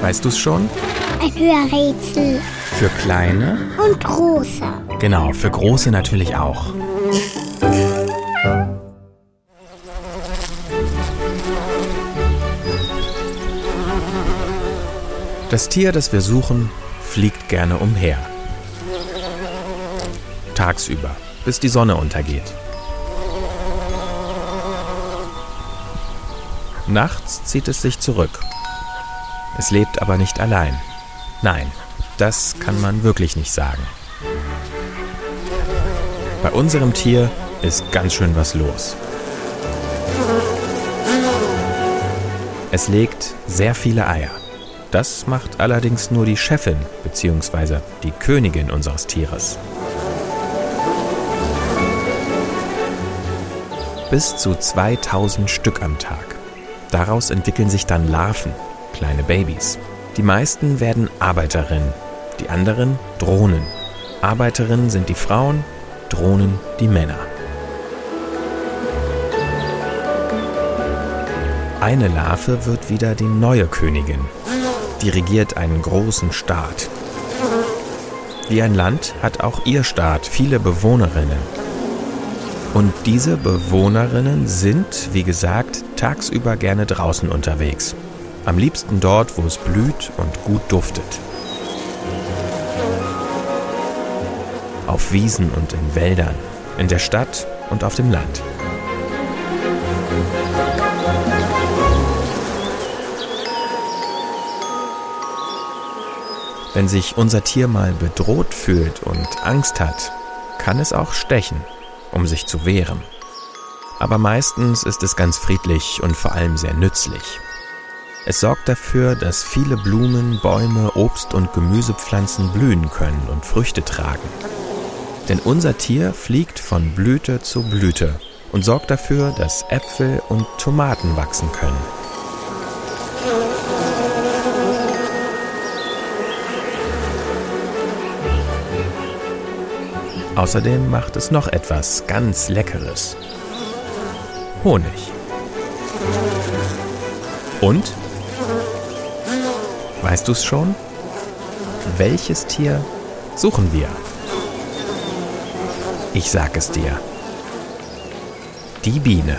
Weißt du es schon? Ein Hörrätsel. Für kleine? Und große. Genau, für große natürlich auch. Das Tier, das wir suchen, fliegt gerne umher. Tagsüber, bis die Sonne untergeht. Nachts zieht es sich zurück. Es lebt aber nicht allein. Nein, das kann man wirklich nicht sagen. Bei unserem Tier ist ganz schön was los. Es legt sehr viele Eier. Das macht allerdings nur die Chefin bzw. die Königin unseres Tieres. Bis zu 2000 Stück am Tag. Daraus entwickeln sich dann Larven, kleine Babys. Die meisten werden Arbeiterinnen, die anderen Drohnen. Arbeiterinnen sind die Frauen, Drohnen die Männer. Eine Larve wird wieder die neue Königin, die regiert einen großen Staat. Wie ein Land hat auch ihr Staat viele Bewohnerinnen. Und diese Bewohnerinnen sind, wie gesagt, tagsüber gerne draußen unterwegs. Am liebsten dort, wo es blüht und gut duftet. Auf Wiesen und in Wäldern, in der Stadt und auf dem Land. Wenn sich unser Tier mal bedroht fühlt und Angst hat, kann es auch stechen, um sich zu wehren. Aber meistens ist es ganz friedlich und vor allem sehr nützlich. Es sorgt dafür, dass viele Blumen, Bäume, Obst und Gemüsepflanzen blühen können und Früchte tragen. Denn unser Tier fliegt von Blüte zu Blüte und sorgt dafür, dass Äpfel und Tomaten wachsen können. Außerdem macht es noch etwas ganz Leckeres. Honig. Und? Weißt du es schon? Welches Tier suchen wir? Ich sag es dir. Die Biene.